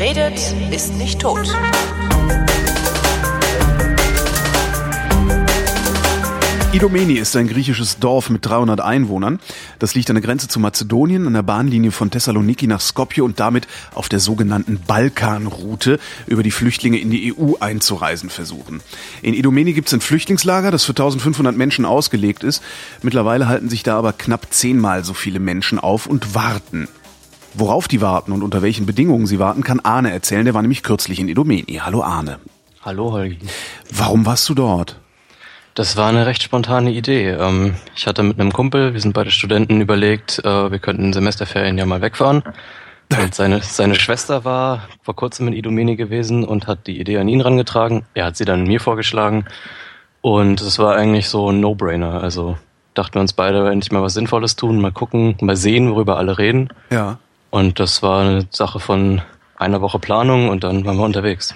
Redet, ist nicht tot. Idomeni ist ein griechisches Dorf mit 300 Einwohnern. Das liegt an der Grenze zu Mazedonien, an der Bahnlinie von Thessaloniki nach Skopje und damit auf der sogenannten Balkanroute, über die Flüchtlinge in die EU einzureisen versuchen. In Idomeni gibt es ein Flüchtlingslager, das für 1500 Menschen ausgelegt ist. Mittlerweile halten sich da aber knapp zehnmal so viele Menschen auf und warten. Worauf die warten und unter welchen Bedingungen sie warten, kann Arne erzählen. Der war nämlich kürzlich in Idomeni. Hallo Arne. Hallo Holgi. Warum warst du dort? Das war eine recht spontane Idee. Ähm, ich hatte mit einem Kumpel, wir sind beide Studenten, überlegt, äh, wir könnten Semesterferien ja mal wegfahren. Und seine, seine Schwester war vor kurzem in Idomeni gewesen und hat die Idee an ihn rangetragen. Er hat sie dann mir vorgeschlagen. Und es war eigentlich so ein No-Brainer. Also dachten wir uns beide, endlich mal was Sinnvolles tun, mal gucken, mal sehen, worüber alle reden. Ja. Und das war eine Sache von einer Woche Planung und dann waren wir unterwegs.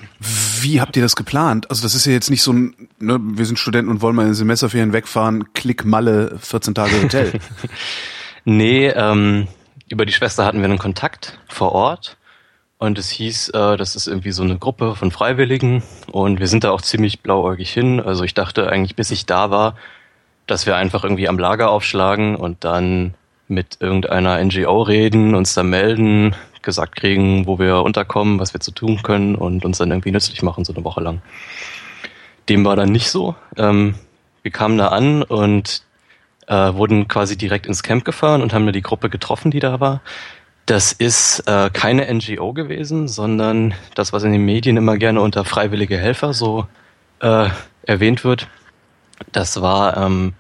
Wie habt ihr das geplant? Also das ist ja jetzt nicht so ein, ne, wir sind Studenten und wollen mal in Semesterferien wegfahren, Klick Malle, 14 Tage Hotel. nee, ähm, über die Schwester hatten wir einen Kontakt vor Ort und es hieß, äh, das ist irgendwie so eine Gruppe von Freiwilligen und wir sind da auch ziemlich blauäugig hin. Also ich dachte eigentlich, bis ich da war, dass wir einfach irgendwie am Lager aufschlagen und dann mit irgendeiner NGO reden, uns da melden, gesagt kriegen, wo wir unterkommen, was wir zu tun können und uns dann irgendwie nützlich machen, so eine Woche lang. Dem war dann nicht so. Ähm, wir kamen da an und äh, wurden quasi direkt ins Camp gefahren und haben da die Gruppe getroffen, die da war. Das ist äh, keine NGO gewesen, sondern das, was in den Medien immer gerne unter freiwillige Helfer so äh, erwähnt wird. Das war ähm,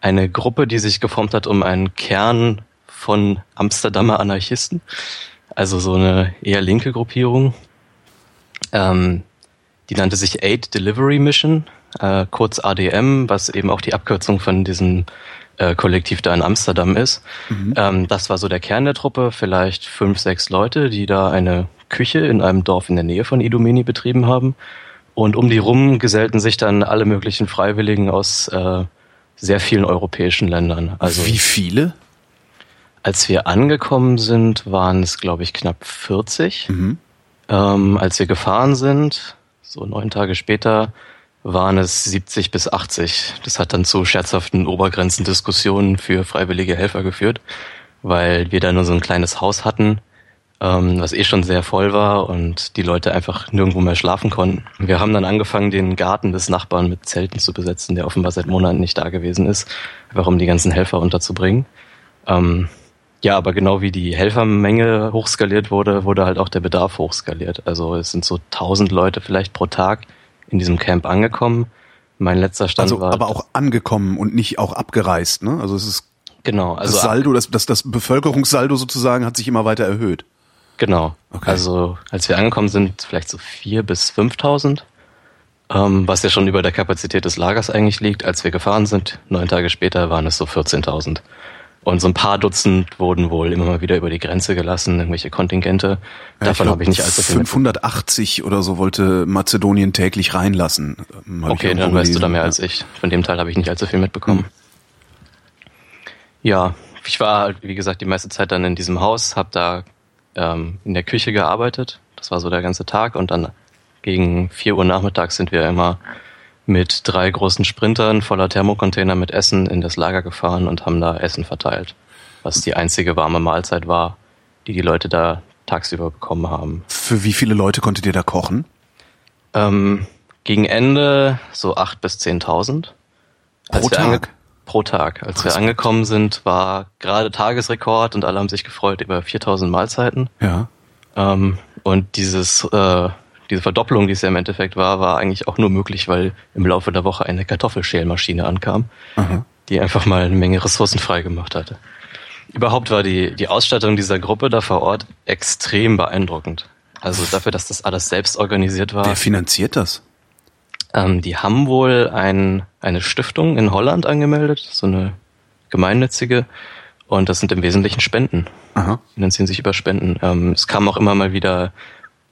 eine Gruppe, die sich geformt hat um einen Kern von Amsterdamer Anarchisten also so eine eher linke Gruppierung. Ähm, die nannte sich Aid Delivery Mission, äh, kurz ADM, was eben auch die Abkürzung von diesem äh, Kollektiv da in Amsterdam ist. Mhm. Ähm, das war so der Kern der Truppe, vielleicht fünf, sechs Leute, die da eine Küche in einem Dorf in der Nähe von Idomeni betrieben haben. Und um die rum gesellten sich dann alle möglichen Freiwilligen aus äh, sehr vielen europäischen Ländern. Also Wie viele? Als wir angekommen sind, waren es, glaube ich, knapp 40. Mhm. Ähm, als wir gefahren sind, so neun Tage später, waren es 70 bis 80. Das hat dann zu scherzhaften Obergrenzendiskussionen für freiwillige Helfer geführt, weil wir da nur so ein kleines Haus hatten, ähm, was eh schon sehr voll war und die Leute einfach nirgendwo mehr schlafen konnten. Wir haben dann angefangen, den Garten des Nachbarn mit Zelten zu besetzen, der offenbar seit Monaten nicht da gewesen ist, einfach um die ganzen Helfer unterzubringen. Ähm, ja, aber genau wie die Helfermenge hochskaliert wurde, wurde halt auch der Bedarf hochskaliert. Also es sind so 1000 Leute vielleicht pro Tag in diesem Camp angekommen. Mein letzter Stand also, war. Aber auch angekommen und nicht auch abgereist, ne? Also es ist genau. Also das Saldo, das, das, das Bevölkerungssaldo sozusagen hat sich immer weiter erhöht. Genau. Okay. Also als wir angekommen sind, vielleicht so vier bis 5.000, ähm, was ja schon über der Kapazität des Lagers eigentlich liegt. Als wir gefahren sind, neun Tage später, waren es so 14.000. Und so ein paar Dutzend wurden wohl immer mal wieder über die Grenze gelassen, irgendwelche Kontingente. Ja, Davon habe ich nicht allzu viel 580 oder so wollte Mazedonien täglich reinlassen. Okay, dann weißt du da mehr als ich. Von dem Teil habe ich nicht allzu viel mitbekommen. Hm. Ja, ich war, halt, wie gesagt, die meiste Zeit dann in diesem Haus, habe da ähm, in der Küche gearbeitet. Das war so der ganze Tag. Und dann gegen vier Uhr nachmittags sind wir immer mit drei großen Sprintern voller Thermocontainer mit Essen in das Lager gefahren und haben da Essen verteilt. Was die einzige warme Mahlzeit war, die die Leute da tagsüber bekommen haben. Für wie viele Leute konntet ihr da kochen? Ähm, gegen Ende so acht bis zehntausend. Pro Tag? Pro Tag. Als wir angekommen sind, war gerade Tagesrekord und alle haben sich gefreut über 4000 Mahlzeiten. Ja. Ähm, und dieses äh, diese Verdopplung, die es ja im Endeffekt war, war eigentlich auch nur möglich, weil im Laufe der Woche eine Kartoffelschälmaschine ankam, mhm. die einfach mal eine Menge Ressourcen freigemacht hatte. Überhaupt war die, die Ausstattung dieser Gruppe da vor Ort extrem beeindruckend. Also dafür, dass das alles selbst organisiert war. Wer finanziert das? Ähm, die haben wohl ein, eine Stiftung in Holland angemeldet, so eine gemeinnützige. Und das sind im Wesentlichen Spenden. Aha. Finanzieren sich über Spenden. Ähm, es kam auch immer mal wieder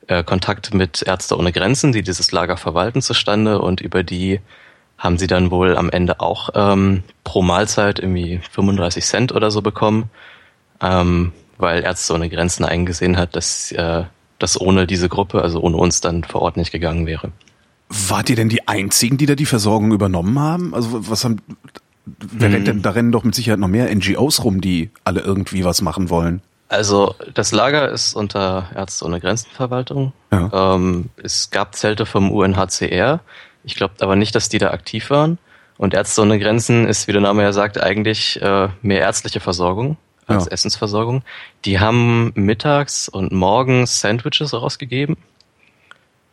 äh, Kontakt mit Ärzte ohne Grenzen, die dieses Lager verwalten, zustande und über die haben sie dann wohl am Ende auch ähm, pro Mahlzeit irgendwie 35 Cent oder so bekommen, ähm, weil Ärzte ohne Grenzen eingesehen hat, dass äh, das ohne diese Gruppe, also ohne uns dann vor Ort nicht gegangen wäre. Wart ihr denn die Einzigen, die da die Versorgung übernommen haben? Also was haben, wer rennt denn, da rennen doch mit Sicherheit noch mehr NGOs rum, die alle irgendwie was machen wollen. Also das Lager ist unter Ärzte ohne Grenzenverwaltung. Ja. Ähm, es gab Zelte vom UNHCR. Ich glaube aber nicht, dass die da aktiv waren. Und Ärzte ohne Grenzen ist, wie der Name ja sagt, eigentlich äh, mehr ärztliche Versorgung als Ja. Essensversorgung. Die haben mittags und morgens Sandwiches rausgegeben.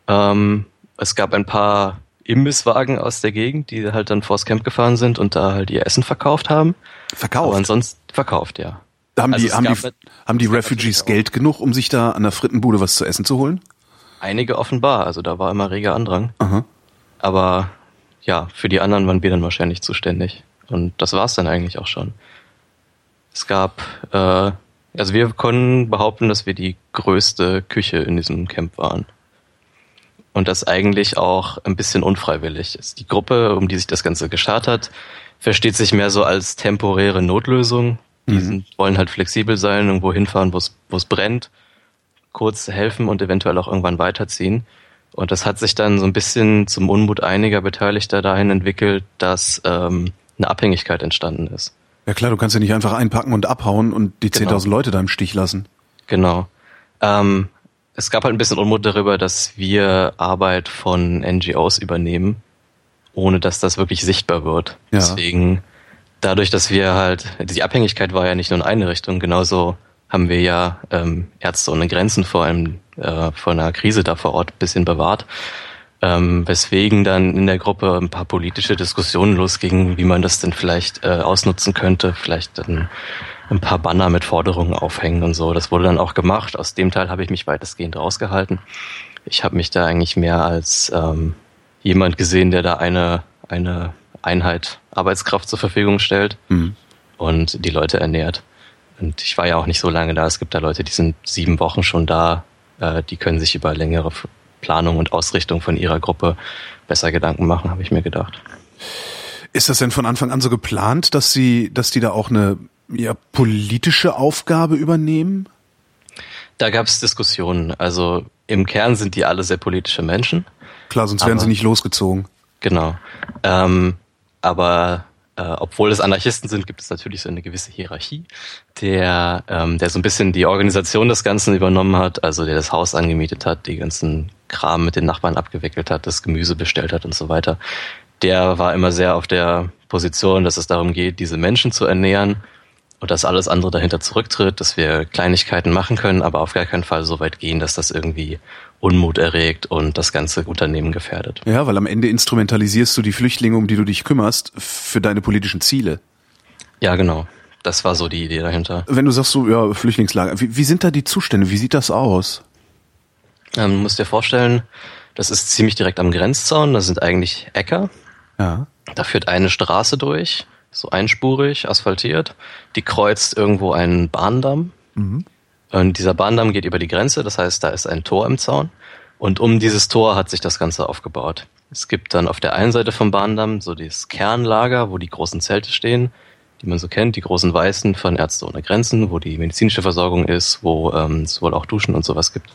Ähm, es gab ein paar Imbisswagen aus der Gegend, die halt dann vors Camp gefahren sind und da halt ihr Essen verkauft haben. Aber Verkauft. ansonsten verkauft, ja. haben also die, haben die, mit- haben die gab Refugees Geld genug, um sich da an der Frittenbude was zu essen zu holen? Einige offenbar, also da war immer reger Andrang. Aha. Aber ja, für die anderen waren wir dann wahrscheinlich zuständig. Und das war's dann eigentlich auch schon. Es gab, äh, also wir konnten behaupten, dass wir die größte Küche in diesem Camp waren. Und das eigentlich auch ein bisschen unfreiwillig ist. Die Gruppe, um die sich das Ganze geschart hat, versteht sich mehr so als temporäre Notlösung. Die sind, wollen halt flexibel sein, irgendwo hinfahren, wo es wo es brennt, kurz helfen und eventuell auch irgendwann weiterziehen. Und das hat sich dann so ein bisschen zum Unmut einiger Beteiligter dahin entwickelt, dass ähm, eine Abhängigkeit entstanden ist. Ja klar, du kannst ja nicht einfach einpacken und abhauen und die Genau. 10.000 Leute da im Stich lassen. Genau. Ähm, es gab halt ein bisschen Unmut darüber, dass wir Arbeit von NGOs übernehmen, ohne dass das wirklich sichtbar wird. Ja. Deswegen, dadurch, dass wir halt, die Abhängigkeit war ja nicht nur in eine Richtung, genauso haben wir ja ähm, Ärzte ohne Grenzen vor allem äh, vor einer Krise da vor Ort ein bisschen bewahrt. Ähm, weswegen dann in der Gruppe ein paar politische Diskussionen losgingen, wie man das denn vielleicht äh, ausnutzen könnte, vielleicht dann ein paar Banner mit Forderungen aufhängen und so. Das wurde dann auch gemacht. Aus dem Teil habe ich mich weitestgehend rausgehalten. Ich habe mich da eigentlich mehr als ähm, jemand gesehen, der da eine, eine Einheit Arbeitskraft zur Verfügung stellt Mhm. und die Leute ernährt. Und ich war ja auch nicht so lange da. Es gibt da Leute, die sind sieben Wochen schon da. Äh, die können sich über längere Planung und Ausrichtung von ihrer Gruppe besser Gedanken machen, habe ich mir gedacht. Ist das denn von Anfang an so geplant, dass sie, dass die da auch eine ja, politische Aufgabe übernehmen? Da gab es Diskussionen. Also im Kern sind die alle sehr politische Menschen. Klar, sonst wären sie nicht losgezogen. Genau. Ähm, aber äh, obwohl es Anarchisten sind, gibt es natürlich so eine gewisse Hierarchie, der, ähm, der so ein bisschen die Organisation des Ganzen übernommen hat, also der das Haus angemietet hat, die ganzen Kram mit den Nachbarn abgewickelt hat, das Gemüse bestellt hat und so weiter. Der war immer sehr auf der Position, dass es darum geht, diese Menschen zu ernähren und dass alles andere dahinter zurücktritt, dass wir Kleinigkeiten machen können, aber auf gar keinen Fall so weit gehen, dass das irgendwie Unmut erregt und das ganze Unternehmen gefährdet. Ja, weil am Ende instrumentalisierst du die Flüchtlinge, um die du dich kümmerst, für deine politischen Ziele. Ja, genau. Das war so die Idee dahinter. Wenn du sagst so, ja, Flüchtlingslager, wie, wie sind da die Zustände? Wie sieht das aus? Ähm, du musst dir vorstellen, das ist ziemlich direkt am Grenzzaun. Das sind eigentlich Äcker. Ja. Da führt eine Straße durch, so einspurig, asphaltiert. Die kreuzt irgendwo einen Bahndamm. Und dieser Bahndamm geht über die Grenze. Das heißt, da ist ein Tor im Zaun. Und um dieses Tor hat sich das Ganze aufgebaut. Es gibt dann auf der einen Seite vom Bahndamm so das Kernlager, wo die großen Zelte stehen, die man so kennt, die großen Weißen von Ärzte ohne Grenzen, wo die medizinische Versorgung ist, wo ähm, es wohl auch Duschen und sowas gibt.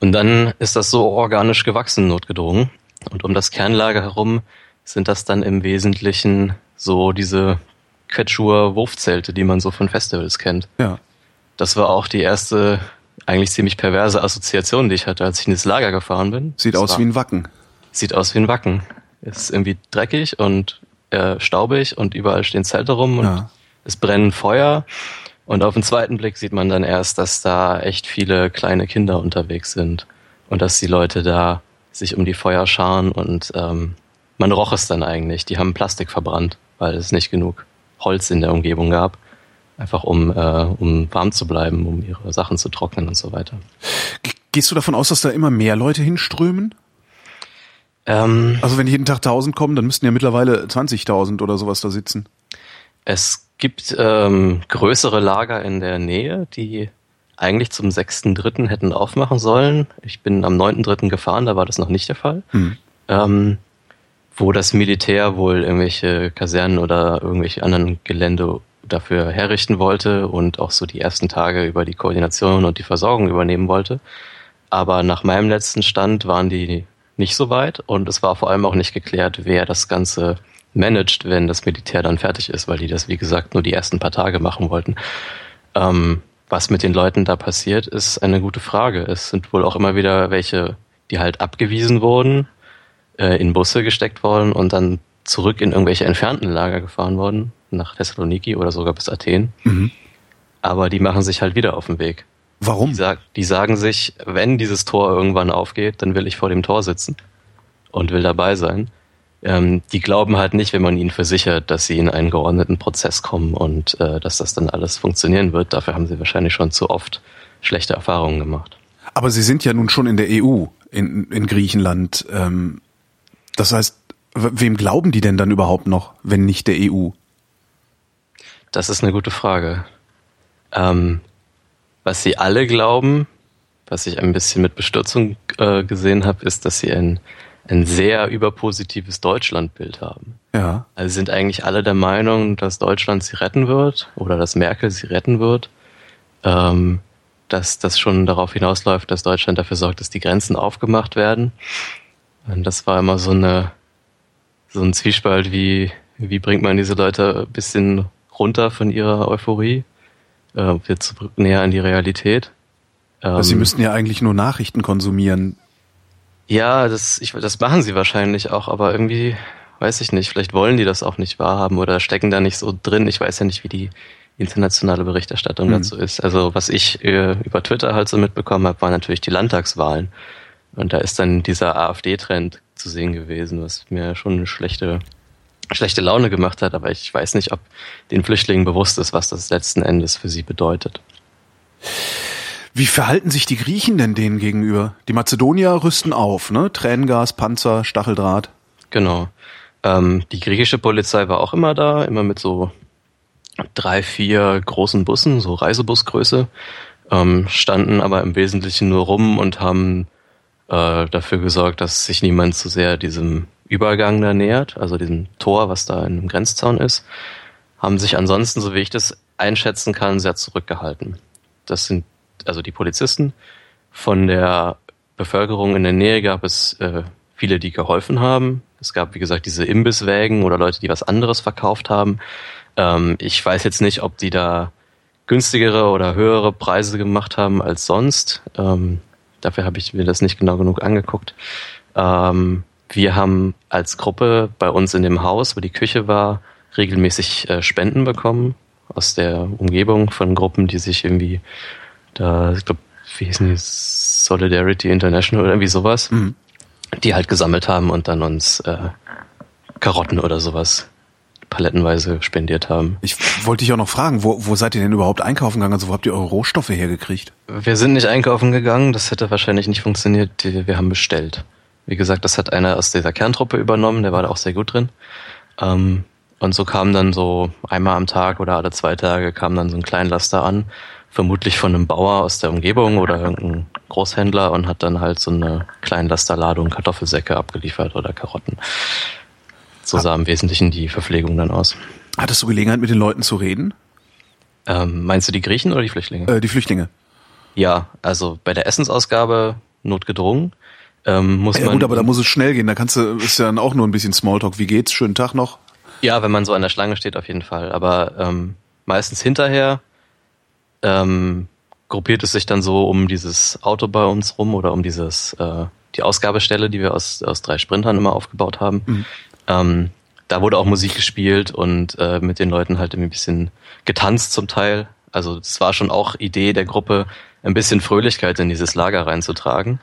Und dann ist das so organisch gewachsen, notgedrungen. Und um das Kernlager herum sind das dann im Wesentlichen so diese Quechua Wurfzelte, die man so von Festivals kennt. Ja. Das war auch die erste eigentlich ziemlich perverse Assoziation, die ich hatte, als ich in das Lager gefahren bin. Sieht Das aus war- wie ein Wacken. Sieht aus wie ein Wacken. Ist irgendwie dreckig und äh, staubig und überall stehen Zelte rum und Ja. es brennen Feuer. Und auf den zweiten Blick sieht man dann erst, dass da echt viele kleine Kinder unterwegs sind und dass die Leute da sich um die Feuer scharen und ähm, man roch es dann eigentlich. Die haben Plastik verbrannt, weil es nicht genug Holz in der Umgebung gab. Einfach um, äh, um warm zu bleiben, um ihre Sachen zu trocknen und so weiter. Ge- Gehst du davon aus, dass da immer mehr Leute hinströmen? Ähm, Also wenn jeden Tag 1000 kommen, dann müssten ja mittlerweile 20.000 oder sowas da sitzen. Es gibt ähm, größere Lager in der Nähe, die eigentlich zum 6.3. hätten aufmachen sollen. Ich bin am 9.3. gefahren, da war das noch nicht der Fall. Hm. Ähm, wo das Militär wohl irgendwelche Kasernen oder irgendwelche anderen Gelände dafür herrichten wollte und auch so die ersten Tage über die Koordination und die Versorgung übernehmen wollte. Aber nach meinem letzten Stand waren die nicht so weit und es war vor allem auch nicht geklärt, wer das Ganze managt, wenn das Militär dann fertig ist, weil die das, wie gesagt, nur die ersten paar Tage machen wollten. Ähm, was mit den Leuten da passiert, ist eine gute Frage. Es sind wohl auch immer wieder welche, die halt abgewiesen wurden, äh, in Busse gesteckt worden und dann zurück in irgendwelche entfernten Lager gefahren worden, nach Thessaloniki oder sogar bis Athen. Mhm. Aber die machen sich halt wieder auf den Weg. Warum? Die, sag, die sagen sich, wenn dieses Tor irgendwann aufgeht, dann will ich vor dem Tor sitzen und will dabei sein. Ähm, die glauben halt nicht, wenn man ihnen versichert, dass sie in einen geordneten Prozess kommen und äh, dass das dann alles funktionieren wird. Dafür haben sie wahrscheinlich schon zu oft schlechte Erfahrungen gemacht. Aber sie sind ja nun schon in der EU, in, in Griechenland. Ähm, das heißt, wem glauben die denn dann überhaupt noch, wenn nicht der EU? Das ist eine gute Frage. Ähm, was sie alle glauben, was ich ein bisschen mit Bestürzung äh, gesehen habe, ist, dass sie ein, ein sehr überpositives Deutschlandbild haben. Ja. Also sind eigentlich alle der Meinung, dass Deutschland sie retten wird oder dass Merkel sie retten wird. Ähm, dass das schon darauf hinausläuft, dass Deutschland dafür sorgt, dass die Grenzen aufgemacht werden. Und das war immer so eine so ein Zwiespalt, wie wie bringt man diese Leute ein bisschen runter von ihrer Euphorie äh, zurück näher an die Realität. Ähm, sie müssten ja eigentlich nur Nachrichten konsumieren. Ja, das, ich, das machen sie wahrscheinlich auch, aber irgendwie weiß ich nicht. Vielleicht wollen die das auch nicht wahrhaben oder stecken da nicht so drin. Ich weiß ja nicht, wie die internationale Berichterstattung mhm. dazu ist. Also was ich äh, über Twitter halt so mitbekommen habe, waren natürlich die Landtagswahlen. Und da ist dann dieser AfD-Trend zu sehen gewesen, was mir schon eine schlechte schlechte Laune gemacht hat, aber ich weiß nicht, ob den Flüchtlingen bewusst ist, was das letzten Endes für sie bedeutet. Wie verhalten sich die Griechen denn denen gegenüber? Die Mazedonier rüsten auf, ne? Tränengas, Panzer, Stacheldraht. Genau. Ähm, die griechische Polizei war auch immer da, immer mit so drei, vier großen Bussen, so Reisebusgröße, ähm, standen aber im Wesentlichen nur rum und haben äh, dafür gesorgt, dass sich niemand zu sehr diesem Übergang da nähert, also diesem Tor, was da in einem Grenzzaun ist, haben sich ansonsten, so wie ich das einschätzen kann, sehr zurückgehalten. Das sind also die Polizisten. Von der Bevölkerung in der Nähe gab es äh, viele, die geholfen haben. Es gab, wie gesagt, diese Imbisswägen oder Leute, die was anderes verkauft haben. Ähm, ich weiß jetzt nicht, ob die da günstigere oder höhere Preise gemacht haben als sonst. Ähm, dafür habe ich mir das nicht genau genug angeguckt. Ähm, wir haben als Gruppe bei uns in dem Haus, wo die Küche war, regelmäßig äh, Spenden bekommen aus der Umgebung von Gruppen, die sich irgendwie da, ich glaube, wie hießen die, Solidarity International oder irgendwie sowas, mhm. die halt gesammelt haben und dann uns äh, Karotten oder sowas palettenweise spendiert haben. Ich wollte dich auch noch fragen, wo, wo seid ihr denn überhaupt einkaufen gegangen? Also wo habt ihr eure Rohstoffe hergekriegt? Wir sind nicht einkaufen gegangen, das hätte wahrscheinlich nicht funktioniert. Wir haben bestellt. Wie gesagt, das hat einer aus dieser Kerntruppe übernommen, der war da auch sehr gut drin. Ähm, und so kam dann so einmal am Tag oder alle zwei Tage kam dann so ein Kleinlaster an, vermutlich von einem Bauer aus der Umgebung oder irgendein Großhändler und hat dann halt so eine Kleinlasterladung Kartoffelsäcke abgeliefert oder Karotten. So sah im Wesentlichen die Verpflegung dann aus. Hattest du Gelegenheit, mit den Leuten zu reden? Ähm, meinst du die Griechen oder die Flüchtlinge? Äh, die Flüchtlinge. Ja, also bei der Essensausgabe notgedrungen. Ähm, muss ja, man, gut, aber da muss es schnell gehen. Da kannst du, ist ja dann auch nur ein bisschen Smalltalk. Wie geht's? Schönen Tag noch? Ja, wenn man so an der Schlange steht, auf jeden Fall. Aber ähm, meistens hinterher ähm, gruppiert es sich dann so um dieses Auto bei uns rum oder um dieses äh, die Ausgabestelle, die wir aus, aus drei Sprintern immer aufgebaut haben. Mhm. Ähm, da wurde auch Musik gespielt und äh, mit den Leuten halt ein bisschen getanzt zum Teil. Also es war schon auch Idee der Gruppe, ein bisschen Fröhlichkeit in dieses Lager reinzutragen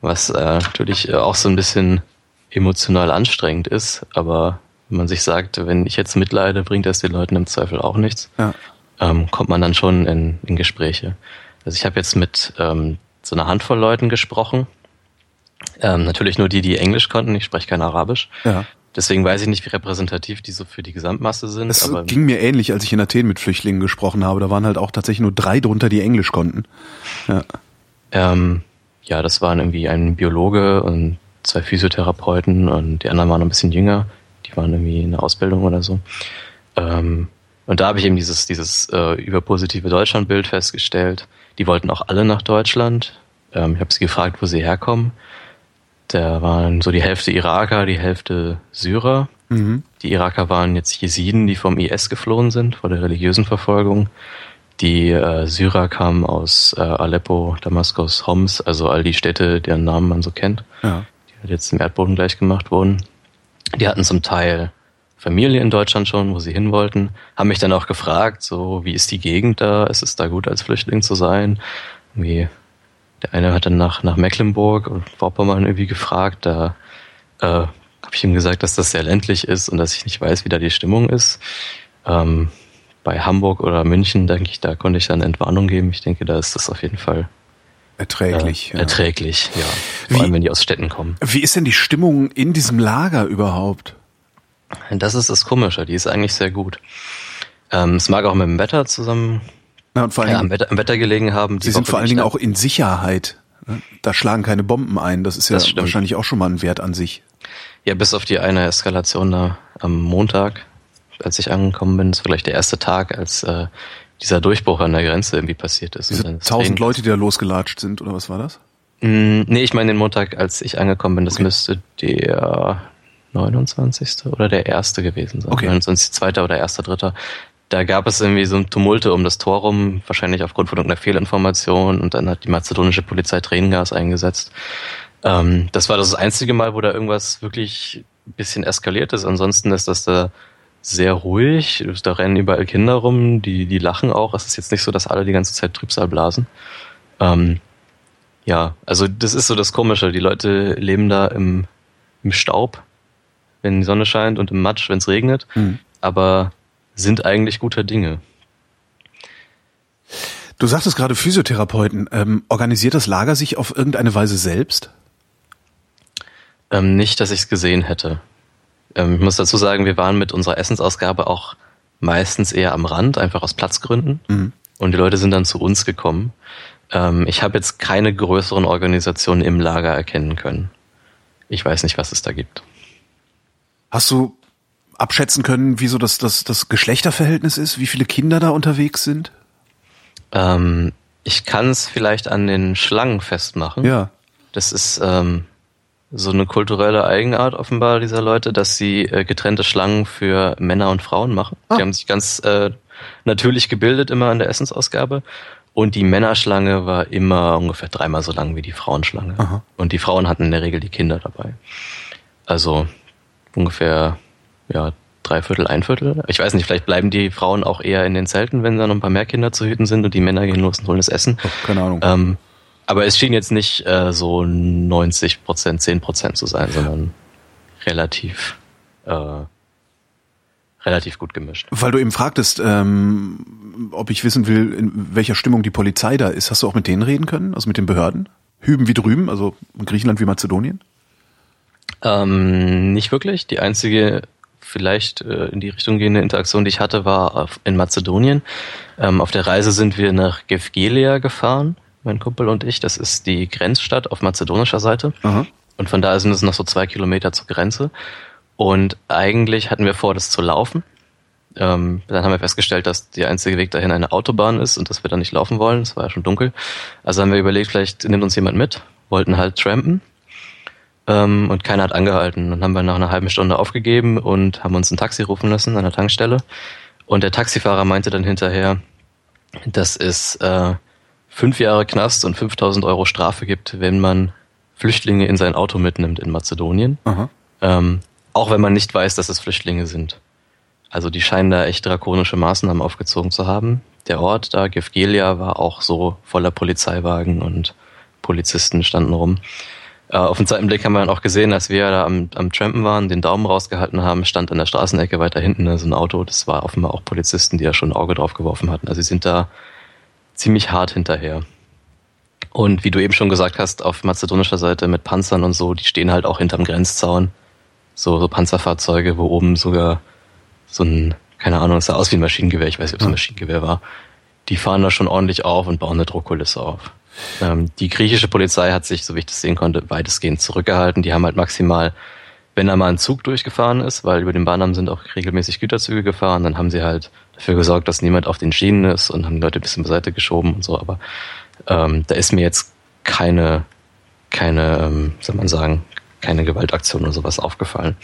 was äh, natürlich auch so ein bisschen emotional anstrengend ist, aber wenn man sich sagt, wenn ich jetzt mitleide, bringt das den Leuten im Zweifel auch nichts, ja. Ähm, kommt man dann schon in, in Gespräche. Also ich habe jetzt mit ähm, so einer Handvoll Leuten gesprochen, ähm, natürlich nur die, die Englisch konnten, ich spreche kein Arabisch. Ja. Deswegen weiß ich nicht, wie repräsentativ die so für die Gesamtmasse sind. Es ging mir ähnlich, als ich in Athen mit Flüchtlingen gesprochen habe. Da waren halt auch tatsächlich nur drei drunter, die Englisch konnten. Ja. Ähm, ja, das waren irgendwie ein Biologe und zwei Physiotherapeuten und die anderen waren ein bisschen jünger. Die waren irgendwie in der Ausbildung oder so. Ähm, Und da habe ich eben dieses, dieses äh, überpositive Deutschlandbild festgestellt. Die wollten auch alle nach Deutschland. Ähm, ich habe sie gefragt, wo sie herkommen. Da waren so die Hälfte Iraker, die Hälfte Syrer. Mhm. Die Iraker waren jetzt Jesiden, die vom IS geflohen sind, vor der religiösen Verfolgung. Die äh, Syrer kamen aus äh, Aleppo, Damaskus, Homs, also all die Städte, deren Namen man so kennt, ja. die halt jetzt im Erdboden gleich gemacht wurden. Die hatten zum Teil Familie in Deutschland schon, wo sie hin wollten, haben mich dann auch gefragt, so wie ist die Gegend da? Ist es da gut als Flüchtling zu sein? Irgendwie, der eine hat dann nach, nach Mecklenburg und Vorpommern irgendwie gefragt, da äh, habe ich ihm gesagt, dass das sehr ländlich ist und dass ich nicht weiß, wie da die Stimmung ist. Ähm, bei Hamburg oder München, denke ich, da konnte ich dann Entwarnung geben. Ich denke, da ist das auf jeden Fall erträglich. Äh, ja. Erträglich, ja. Vor wie, allem, wenn die aus Städten kommen. Wie ist denn die Stimmung in diesem Lager überhaupt? Das ist das Komische, die ist eigentlich sehr gut. Ähm, es mag auch mit dem Wetter zusammen ja, und vor allem, ja, am, Wetter, am Wetter gelegen haben. Sie sind vor allen Dingen auch in Sicherheit. Ne? Da schlagen keine Bomben ein. Das ist ja das wahrscheinlich auch schon mal ein Wert an sich. Ja, bis auf die eine Eskalation da am Montag als ich angekommen bin, das war vielleicht der erste Tag, als äh, dieser Durchbruch an der Grenze irgendwie passiert ist. Diese tausend Leute, die da losgelatscht sind, oder was war das? Mm, nee, ich meine den Montag, als ich angekommen bin, das okay. müsste der 29. oder der erste gewesen sein. Okay. 29. zweiter oder erster, dritter. Da gab es irgendwie so ein Tumulte um das Tor rum, wahrscheinlich aufgrund von irgendeiner Fehlinformation und dann hat die mazedonische Polizei Tränengas eingesetzt. Ähm, das war das einzige Mal, wo da irgendwas wirklich ein bisschen eskaliert ist. Ansonsten ist das da sehr ruhig. Da rennen überall Kinder rum, die, die lachen auch. Es ist jetzt nicht so, dass alle die ganze Zeit Trübsal blasen. Ähm, ja, also das ist so das Komische. Die Leute leben da im, im Staub, wenn die Sonne scheint und im Matsch, wenn es regnet, mhm. aber sind eigentlich guter Dinge. Du sagtest gerade Physiotherapeuten. Ähm, organisiert das Lager sich auf irgendeine Weise selbst? Ähm, nicht, dass ich es gesehen hätte. Ähm, ich muss dazu sagen, wir waren mit unserer Essensausgabe auch meistens eher am Rand, einfach aus Platzgründen. Mhm. Und die Leute sind dann zu uns gekommen. Ähm, ich habe jetzt keine größeren Organisationen im Lager erkennen können. Ich weiß nicht, was es da gibt. Hast du abschätzen können, wie so das, das, das Geschlechterverhältnis ist, wie viele Kinder da unterwegs sind? Ähm, ich kann es vielleicht an den Schlangen festmachen. Ja. Das ist ähm, so eine kulturelle Eigenart offenbar dieser Leute, dass sie äh, getrennte Schlangen für Männer und Frauen machen. Ah. Die haben sich ganz äh, natürlich gebildet immer in der Essensausgabe. Und die Männerschlange war immer ungefähr dreimal so lang wie die Frauenschlange. Aha. Und die Frauen hatten in der Regel die Kinder dabei. Also ungefähr ja drei Viertel, ein Viertel. Ich weiß nicht, vielleicht bleiben die Frauen auch eher in den Zelten, wenn da noch ein paar mehr Kinder zu hüten sind und die Männer gehen los und holen das Essen. Oh, keine Ahnung. Ähm, aber es schien jetzt nicht äh, so 90 Prozent, 10 Prozent zu sein, sondern relativ, äh, relativ gut gemischt. Weil du eben fragtest, ähm, ob ich wissen will, in welcher Stimmung die Polizei da ist. Hast du auch mit denen reden können? Also mit den Behörden? Hüben wie drüben, also in Griechenland wie Mazedonien? Ähm, nicht wirklich. Die einzige vielleicht äh, in die Richtung gehende Interaktion, die ich hatte, war in Mazedonien. Ähm, auf der Reise sind wir nach Gevgelia gefahren mein Kumpel und ich. Das ist die Grenzstadt auf mazedonischer Seite. Aha. Und von da sind es noch so zwei Kilometer zur Grenze. Und eigentlich hatten wir vor, das zu laufen. Ähm, dann haben wir festgestellt, dass der einzige Weg dahin eine Autobahn ist und dass wir da nicht laufen wollen. Es war ja schon dunkel. Also haben wir überlegt, vielleicht nimmt uns jemand mit. Wollten halt trampen. Ähm, und keiner hat angehalten. Dann haben wir nach einer halben Stunde aufgegeben und haben uns ein Taxi rufen lassen an der Tankstelle. Und der Taxifahrer meinte dann hinterher, dass es äh, fünf Jahre Knast und 5000 Euro Strafe gibt, wenn man Flüchtlinge in sein Auto mitnimmt in Mazedonien. Ähm, auch wenn man nicht weiß, dass es Flüchtlinge sind. Also die scheinen da echt drakonische Maßnahmen aufgezogen zu haben. Der Ort da, Gevgelia, war auch so voller Polizeiwagen und Polizisten standen rum. Äh, auf den zweiten Blick haben wir dann auch gesehen, als wir da am, am Trampen waren, den Daumen rausgehalten haben, stand an der Straßenecke weiter hinten so ein Auto. Das war offenbar auch Polizisten, die da schon ein Auge drauf geworfen hatten. Also sie sind da ziemlich hart hinterher. Und wie du eben schon gesagt hast, auf mazedonischer Seite mit Panzern und so, die stehen halt auch hinterm Grenzzaun. So, so Panzerfahrzeuge, wo oben sogar so ein, keine Ahnung, es sah aus wie ein Maschinengewehr, ich weiß nicht, ob es ein Maschinengewehr war. Die fahren da schon ordentlich auf und bauen eine Druckkulisse auf. Ähm, die griechische Polizei hat sich, so wie ich das sehen konnte, weitestgehend zurückgehalten. Die haben halt maximal, wenn da mal ein Zug durchgefahren ist, weil über den Bahndamm sind auch regelmäßig Güterzüge gefahren, dann haben sie halt dafür gesorgt, dass niemand auf den Schienen ist und haben Leute ein bisschen beiseite geschoben und so, aber ähm, da ist mir jetzt keine, keine, ähm, soll man sagen, keine Gewaltaktion oder sowas aufgefallen.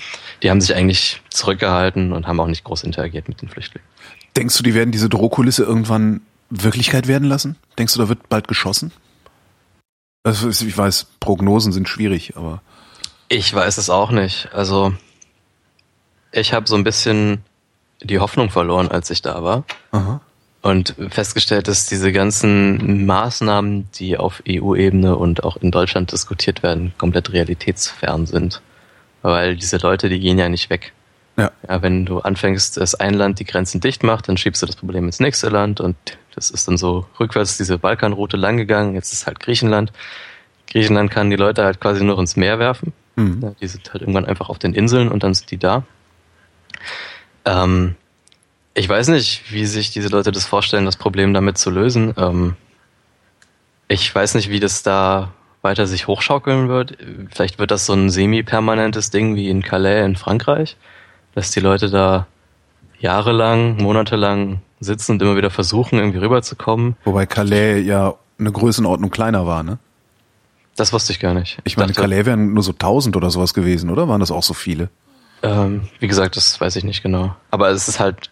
Die haben sich eigentlich zurückgehalten und haben auch nicht groß interagiert mit den Flüchtlingen. Denkst du, die werden diese Drohkulisse irgendwann Wirklichkeit werden lassen? Denkst du, da wird bald geschossen? Also ich weiß, Prognosen sind schwierig, aber. Ich weiß es auch nicht. Also ich habe so ein bisschen die Hoffnung verloren, als ich da war. Aha. Und festgestellt, dass diese ganzen Maßnahmen, die auf EU-Ebene und auch in Deutschland diskutiert werden, komplett realitätsfern sind. Weil diese Leute, die gehen ja nicht weg. Ja. ja. Wenn du anfängst, dass ein Land die Grenzen dicht macht, dann schiebst du das Problem ins nächste Land und das ist dann so rückwärts diese Balkanroute langgegangen. Jetzt ist halt Griechenland. Griechenland kann die Leute halt quasi nur ins Meer werfen. Mhm. Ja, die sind halt irgendwann einfach auf den Inseln und dann sind die da. Ähm, ich weiß nicht, wie sich diese Leute das vorstellen, das Problem damit zu lösen. Ähm, ich weiß nicht, wie das da weiter sich hochschaukeln wird. Vielleicht wird das so ein semi-permanentes Ding wie in Calais in Frankreich, dass die Leute da jahrelang, monatelang sitzen und immer wieder versuchen, irgendwie rüberzukommen. Wobei Calais ja eine Größenordnung kleiner war, ne? Das wusste ich gar nicht. Ich meine, dachte, Calais wären nur so tausend oder sowas gewesen, oder? Waren das auch so viele? Ähm, wie gesagt, das weiß ich nicht genau. Aber es ist halt,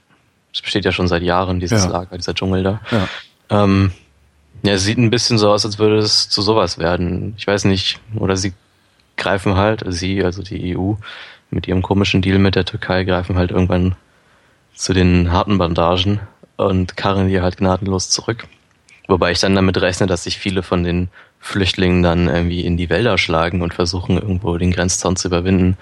es besteht ja schon seit Jahren, dieses ja. Lager, dieser Dschungel da. Ja. Ähm, ja, es sieht ein bisschen so aus, als würde es zu sowas werden. Ich weiß nicht, oder sie greifen halt, sie, also die EU, mit ihrem komischen Deal mit der Türkei, greifen halt irgendwann zu den harten Bandagen und karren die halt gnadenlos zurück. Wobei ich dann damit rechne, dass sich viele von den Flüchtlingen dann irgendwie in die Wälder schlagen und versuchen, irgendwo den Grenzzaun zu überwinden,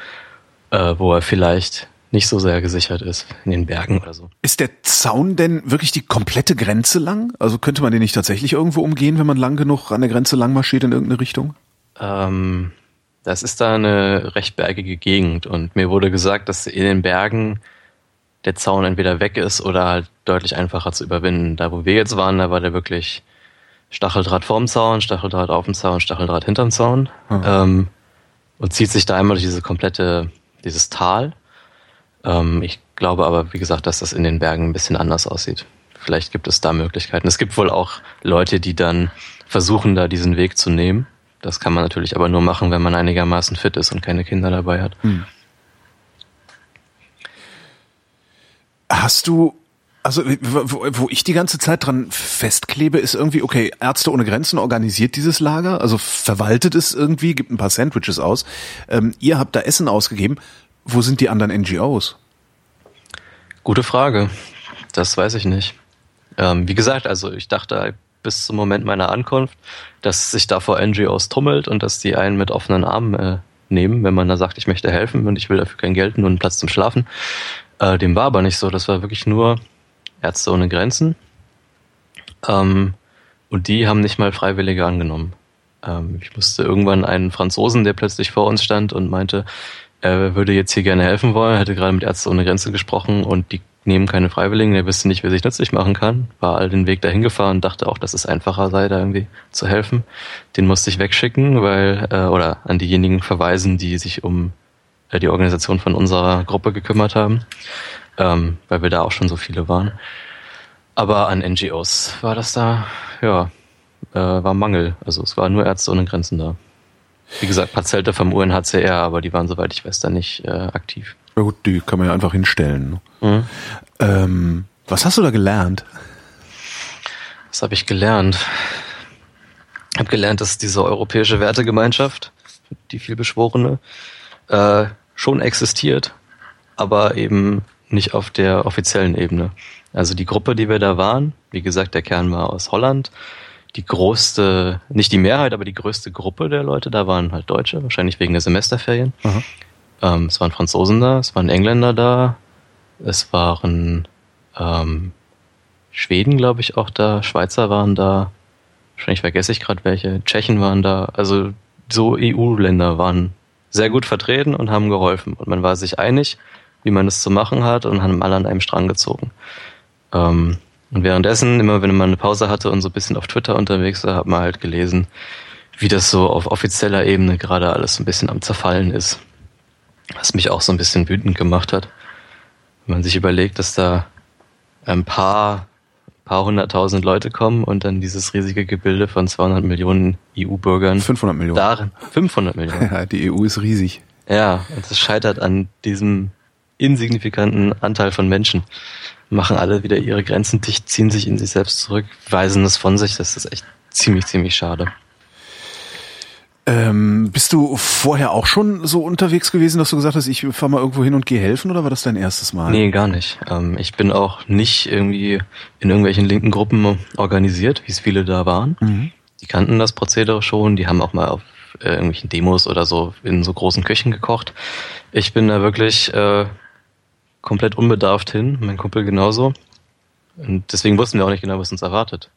äh, wo er vielleicht nicht so sehr gesichert ist, in den Bergen oder so. Ist der Zaun denn wirklich die komplette Grenze lang? Also könnte man den nicht tatsächlich irgendwo umgehen, wenn man lang genug an der Grenze lang marschiert in irgendeine Richtung? Ähm, das ist da eine recht bergige Gegend und mir wurde gesagt, dass in den Bergen der Zaun entweder weg ist oder halt deutlich einfacher zu überwinden. Da, wo wir jetzt waren, da war der wirklich Stacheldraht vorm Zaun, Stacheldraht auf dem Zaun, Stacheldraht hinterm Zaun. Mhm. Ähm, und zieht sich da einmal durch diese komplette, dieses Tal. Ähm, ich glaube aber, wie gesagt, dass das in den Bergen ein bisschen anders aussieht. Vielleicht gibt es da Möglichkeiten. Es gibt wohl auch Leute, die dann versuchen, da diesen Weg zu nehmen. Das kann man natürlich aber nur machen, wenn man einigermaßen fit ist und keine Kinder dabei hat. Mhm. Hast du also wo, wo ich die ganze Zeit dran festklebe, ist irgendwie, okay, Ärzte ohne Grenzen organisiert dieses Lager, also verwaltet es irgendwie, gibt ein paar Sandwiches aus. Ähm, ihr habt da Essen ausgegeben. Wo sind die anderen NGOs? Gute Frage. Das weiß ich nicht. Ähm, wie gesagt, also ich dachte bis zum Moment meiner Ankunft, dass sich da vor NGOs tummelt und dass die einen mit offenen Armen äh, nehmen, wenn man da sagt, ich möchte helfen und ich will dafür kein Geld, nur einen Platz zum Schlafen. Äh, dem war aber nicht so. Das war wirklich nur Ärzte ohne Grenzen. Ähm, und die haben nicht mal Freiwillige angenommen. Ähm, ich musste irgendwann einen Franzosen, der plötzlich vor uns stand und meinte, er würde jetzt hier gerne helfen wollen, hätte gerade mit Ärzte ohne Grenze gesprochen und die nehmen keine Freiwilligen, er wüsste nicht, wer sich nützlich machen kann, war all den Weg dahin gefahren und dachte auch, dass es einfacher sei, da irgendwie zu helfen. Den musste ich wegschicken, weil, äh, oder an diejenigen verweisen, die sich um die Organisation von unserer Gruppe gekümmert haben ähm, weil wir da auch schon so viele waren. Aber an NGOs war das da, ja, äh, war Mangel. Also es war nur Ärzte ohne Grenzen da. Wie gesagt, paar Zelte vom UNHCR, aber die waren, soweit ich weiß, da nicht äh, aktiv. Ja gut, die kann man ja einfach hinstellen. Ne? Mhm. Ähm, was hast du da gelernt? Was habe ich gelernt? Ich habe gelernt, dass diese europäische Wertegemeinschaft, die vielbeschworene, äh, schon existiert, aber eben nicht auf der offiziellen Ebene. Also die Gruppe, die wir da waren, wie gesagt, der Kern war aus Holland. Die größte, nicht die Mehrheit, aber die größte Gruppe der Leute da waren halt Deutsche, wahrscheinlich wegen der Semesterferien. Ähm, es waren Franzosen da, es waren Engländer da, es waren ähm, Schweden, glaube ich, auch da, Schweizer waren da, wahrscheinlich vergesse ich gerade welche, Tschechen waren da, also so EU-Länder waren sehr gut vertreten und haben geholfen. Und man war sich einig, wie man es zu machen hat und haben alle an einem Strang gezogen. Ähm, und währenddessen, immer wenn man eine Pause hatte und so ein bisschen auf Twitter unterwegs war, hat man halt gelesen, wie das so auf offizieller Ebene gerade alles so ein bisschen am Zerfallen ist. Was mich auch so ein bisschen wütend gemacht hat. Wenn man sich überlegt, dass da ein paar, paar hunderttausend Leute kommen und dann dieses riesige Gebilde von 200 Millionen EU-Bürgern. 500 Millionen. Darin, 500 Millionen. Ja, die EU ist riesig. Ja, und es scheitert an diesem insignifikanten Anteil von Menschen. Machen alle wieder ihre Grenzen dicht, ziehen sich in sich selbst zurück, weisen es von sich. Das ist echt ziemlich, ziemlich schade. Ähm, bist du vorher auch schon so unterwegs gewesen, dass du gesagt hast, ich fahr mal irgendwo hin und gehe helfen oder war das dein erstes Mal? Nee, gar nicht. Ähm, ich bin auch nicht irgendwie in irgendwelchen linken Gruppen organisiert, wie es viele da waren. Mhm. Die kannten das Prozedere schon, die haben auch mal auf äh, irgendwelchen Demos oder so in so großen Küchen gekocht. Ich bin da wirklich äh, komplett unbedarft hin, mein Kumpel genauso. Und deswegen wussten wir auch nicht genau, was uns erwartet.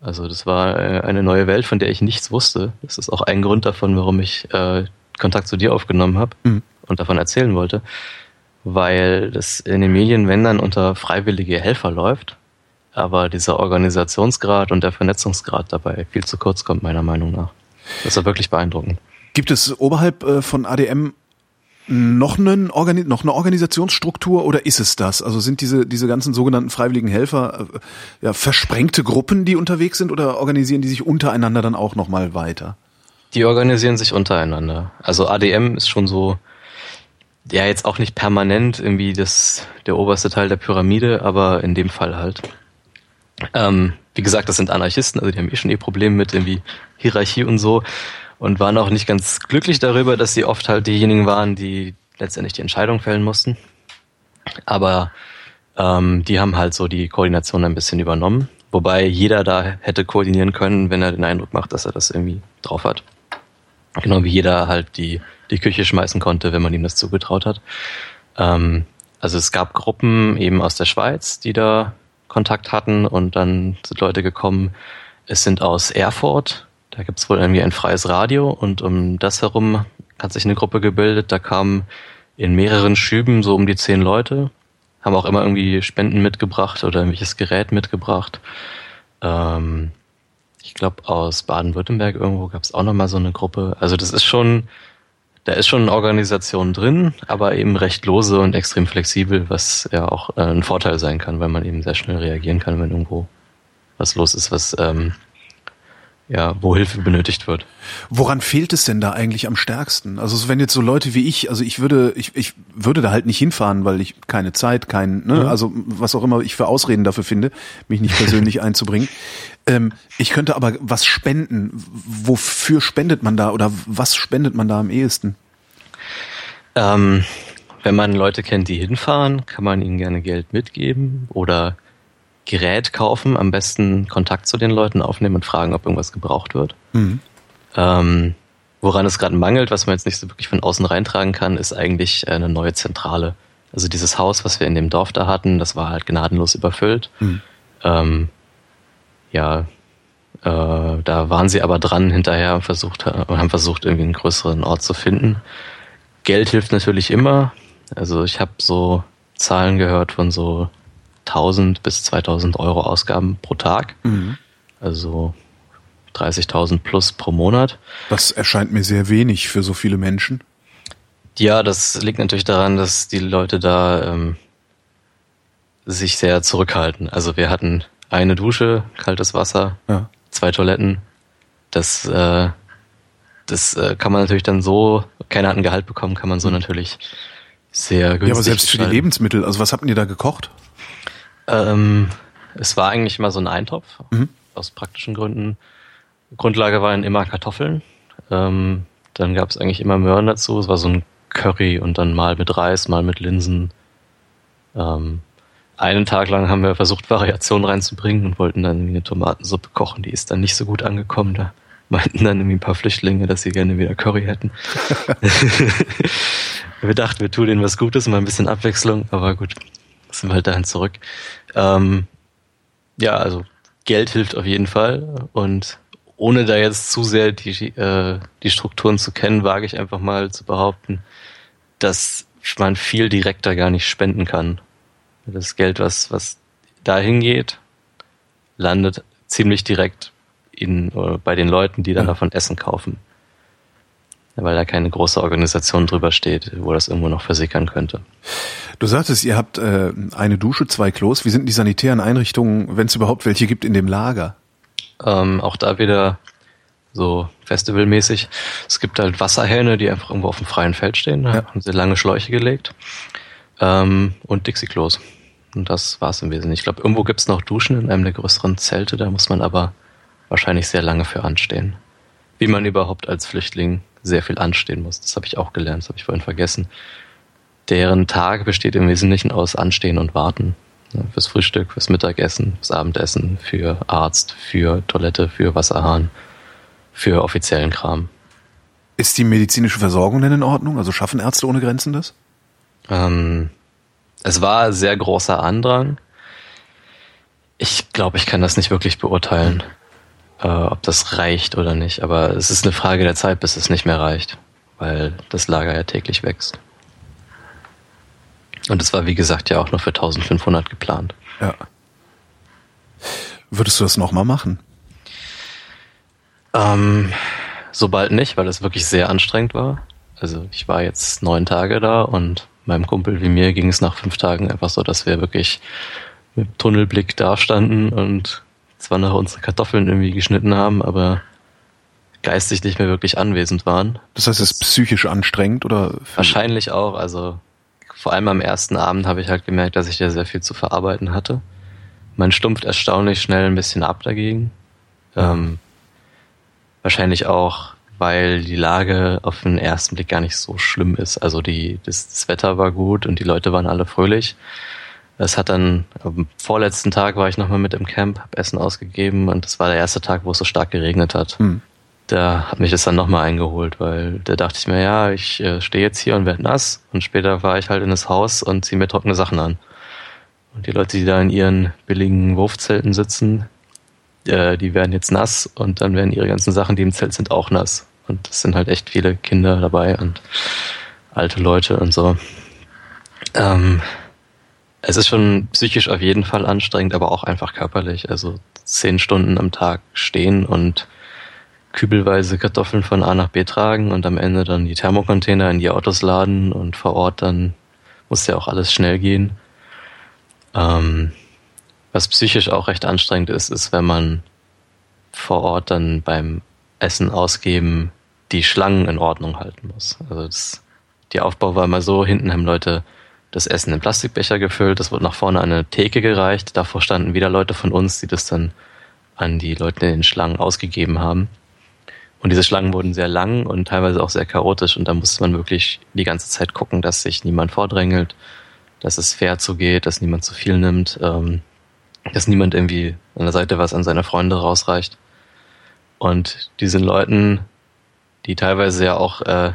Also das war äh, eine neue Welt, von der ich nichts wusste. Das ist auch ein Grund davon, warum ich äh, Kontakt zu dir aufgenommen habe mhm. und davon erzählen wollte. Weil das in den Medien, wenn dann unter freiwillige Helfer läuft, aber dieser Organisationsgrad und der Vernetzungsgrad dabei viel zu kurz kommt, meiner Meinung nach. Das war wirklich beeindruckend. Gibt es oberhalb äh, von ADM noch, einen Organi noch eine Organisationsstruktur oder ist es das? Also sind diese, diese ganzen sogenannten freiwilligen Helfer äh, ja, versprengte Gruppen, die unterwegs sind oder organisieren die sich untereinander dann auch nochmal weiter? Die organisieren sich untereinander. Also ADM ist schon so, ja jetzt auch nicht permanent irgendwie das, der oberste Teil der Pyramide, aber in dem Fall halt. Ähm, wie gesagt, das sind Anarchisten, also die haben eh schon ihr Problem mit irgendwie Hierarchie und so und waren auch nicht ganz glücklich darüber, dass sie oft halt diejenigen waren, die letztendlich die Entscheidung fällen mussten. Aber ähm, die haben halt so die Koordination ein bisschen übernommen, wobei jeder da hätte koordinieren können, wenn er den Eindruck macht, dass er das irgendwie drauf hat. Genau wie jeder halt die, die Küche schmeißen konnte, wenn man ihm das zugetraut hat. Ähm, also es gab Gruppen eben aus der Schweiz, die da Kontakt hatten und dann sind Leute gekommen. Es sind aus Erfurt da gibt es wohl irgendwie ein freies Radio und um das herum hat sich eine Gruppe gebildet. Da kamen in mehreren Schüben so um die zehn Leute, haben auch immer irgendwie Spenden mitgebracht oder irgendwelches Gerät mitgebracht. Ähm, ich glaube, aus Baden-Württemberg irgendwo gab es auch nochmal so eine Gruppe. Also das ist schon, da ist schon eine Organisation drin, aber eben recht lose und extrem flexibel, was ja auch äh, ein Vorteil sein kann, weil man eben sehr schnell reagieren kann, wenn irgendwo was los ist, was ähm, ja, wo Hilfe benötigt wird. Woran fehlt es denn da eigentlich am stärksten? Also wenn jetzt so Leute wie ich, also ich würde, ich, ich würde da halt nicht hinfahren, weil ich keine Zeit, kein, ne, ja. also was auch immer ich für Ausreden dafür finde, mich nicht persönlich einzubringen. Ähm, ich könnte aber was spenden. Wofür spendet man da oder was spendet man da am ehesten? Ähm, wenn man Leute kennt, die hinfahren, kann man ihnen gerne Geld mitgeben oder Gerät kaufen, am besten Kontakt zu den Leuten aufnehmen und fragen, ob irgendwas gebraucht wird. Mhm. Ähm, woran es gerade mangelt, was man jetzt nicht so wirklich von außen reintragen kann, ist eigentlich eine neue Zentrale. Also dieses Haus, was wir in dem Dorf da hatten, das war halt gnadenlos überfüllt. Mhm. Ähm, ja, äh, da waren sie aber dran hinterher und versucht, haben versucht, irgendwie einen größeren Ort zu finden. Geld hilft natürlich immer. Also ich habe so Zahlen gehört von so 1000 bis 2000 Euro Ausgaben pro Tag. Mhm. Also 30.000 plus pro Monat. Das erscheint mir sehr wenig für so viele Menschen. Ja, das liegt natürlich daran, dass die Leute da ähm, sich sehr zurückhalten. Also wir hatten eine Dusche, kaltes Wasser, ja. zwei Toiletten. Das, äh, das äh, kann man natürlich dann so, keiner hat ein Gehalt bekommen, kann man so mhm. natürlich sehr günstig. Ja, aber selbst für die Lebensmittel, also was habt ihr da gekocht? Ähm, es war eigentlich immer so ein Eintopf, mhm. aus praktischen Gründen. Grundlage waren immer Kartoffeln. Ähm, dann gab es eigentlich immer Möhren dazu. Es war so ein Curry und dann mal mit Reis, mal mit Linsen. Ähm, einen Tag lang haben wir versucht, Variationen reinzubringen und wollten dann eine Tomatensuppe kochen. Die ist dann nicht so gut angekommen. Da meinten dann irgendwie ein paar Flüchtlinge, dass sie gerne wieder Curry hätten. wir dachten, wir tun ihnen was Gutes, mal ein bisschen Abwechslung, aber gut sind wir halt dahin zurück. Ähm, ja, also Geld hilft auf jeden Fall und ohne da jetzt zu sehr die, äh, die Strukturen zu kennen, wage ich einfach mal zu behaupten, dass man viel direkter gar nicht spenden kann. Das Geld, was, was dahin geht, landet ziemlich direkt in, äh, bei den Leuten, die dann ja. davon Essen kaufen. Weil da keine große Organisation drüber steht, wo das irgendwo noch versickern könnte. Du sagtest, ihr habt äh, eine Dusche, zwei Klos. Wie sind die sanitären Einrichtungen, wenn es überhaupt welche gibt, in dem Lager? Ähm, auch da wieder so festivalmäßig. Es gibt halt Wasserhähne, die einfach irgendwo auf dem freien Feld stehen. Da ja. haben sie lange Schläuche gelegt. Ähm, und Dixie-Klos. Und das war's im Wesentlichen. Ich glaube, irgendwo gibt's noch Duschen in einem der größeren Zelte. Da muss man aber wahrscheinlich sehr lange für anstehen. Wie man überhaupt als Flüchtling sehr viel anstehen muss. Das habe ich auch gelernt, das habe ich vorhin vergessen. Deren Tag besteht im Wesentlichen aus Anstehen und Warten. Ja, fürs Frühstück, fürs Mittagessen, fürs Abendessen, für Arzt, für Toilette, für Wasserhahn, für offiziellen Kram. Ist die medizinische Versorgung denn in Ordnung? Also schaffen Ärzte ohne Grenzen das? Ähm, es war sehr großer Andrang. Ich glaube, ich kann das nicht wirklich beurteilen, äh, ob das reicht oder nicht. Aber es ist eine Frage der Zeit, bis es nicht mehr reicht, weil das Lager ja täglich wächst. Und es war, wie gesagt, ja auch nur für 1500 geplant. Ja. Würdest du das nochmal machen? Ähm, so bald nicht, weil es wirklich sehr anstrengend war. Also ich war jetzt neun Tage da und meinem Kumpel wie mir ging es nach fünf Tagen einfach so, dass wir wirklich mit Tunnelblick dastanden und zwar nach unsere Kartoffeln irgendwie geschnitten haben, aber geistig nicht mehr wirklich anwesend waren. Das heißt, es ist psychisch anstrengend oder? Wahrscheinlich auch. Also vor allem am ersten Abend habe ich halt gemerkt, dass ich da sehr viel zu verarbeiten hatte. Man stumpft erstaunlich schnell ein bisschen ab dagegen. Ähm, wahrscheinlich auch, weil die Lage auf den ersten Blick gar nicht so schlimm ist. Also die, das, das Wetter war gut und die Leute waren alle fröhlich. Es hat dann, am vorletzten Tag war ich nochmal mit im Camp, hab Essen ausgegeben und das war der erste Tag, wo es so stark geregnet hat. Hm. Da hat mich das dann nochmal eingeholt, weil da dachte ich mir, ja, ich äh, stehe jetzt hier und werde nass und später fahre ich halt in das Haus und ziehe mir trockene Sachen an. Und die Leute, die da in ihren billigen Wurfzelten sitzen, äh, die werden jetzt nass und dann werden ihre ganzen Sachen, die im Zelt sind, auch nass. Und es sind halt echt viele Kinder dabei und alte Leute und so. Ähm, es ist schon psychisch auf jeden Fall anstrengend, aber auch einfach körperlich. Also zehn Stunden am Tag stehen und kübelweise Kartoffeln von A nach B tragen und am Ende dann die Thermocontainer in die Autos laden und vor Ort dann muss ja auch alles schnell gehen. Ähm, was psychisch auch recht anstrengend ist, ist, wenn man vor Ort dann beim Essen ausgeben die Schlangen in Ordnung halten muss. Also das, die Aufbau war immer so, hinten haben Leute das Essen in Plastikbecher gefüllt, das wurde nach vorne an eine Theke gereicht, davor standen wieder Leute von uns, die das dann an die Leute in den Schlangen ausgegeben haben. Und diese Schlangen wurden sehr lang und teilweise auch sehr chaotisch und da musste man wirklich die ganze Zeit gucken, dass sich niemand vordrängelt, dass es fair zugeht, dass niemand zu viel nimmt. Ähm, dass niemand irgendwie an der Seite was an seine Freunde rausreicht. Und diesen Leuten, die teilweise ja auch, äh,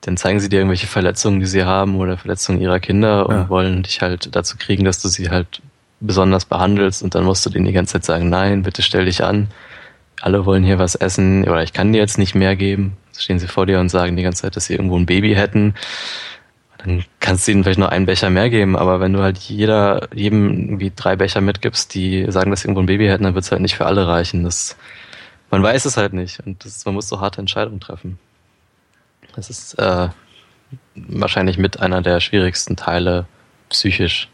dann zeigen sie dir irgendwelche Verletzungen, die sie haben oder Verletzungen ihrer Kinder und ja. wollen dich halt dazu kriegen, dass du sie halt besonders behandelst und dann musst du denen die ganze Zeit sagen, nein, bitte stell dich an. Alle wollen hier was essen oder ich kann dir jetzt nicht mehr geben. So stehen sie vor dir und sagen die ganze Zeit, dass sie irgendwo ein Baby hätten dann kannst du ihnen vielleicht noch einen Becher mehr geben, aber wenn du halt jeder, jedem irgendwie drei Becher mitgibst, die sagen, dass sie irgendwo ein Baby hätten, dann wird es halt nicht für alle reichen. Das, man weiß es halt nicht und das, man muss so harte Entscheidungen treffen. Das ist äh, wahrscheinlich mit einer der schwierigsten Teile psychisch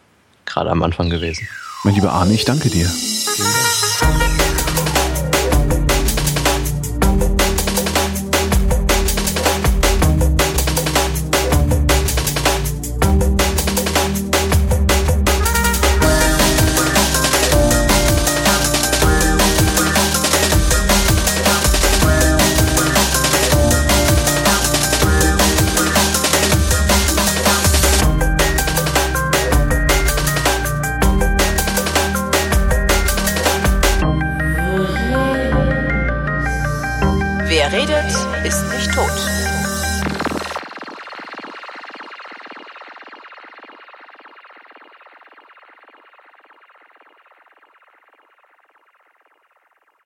gerade am Anfang gewesen. Mein lieber Arne, ich danke dir. Wer redet,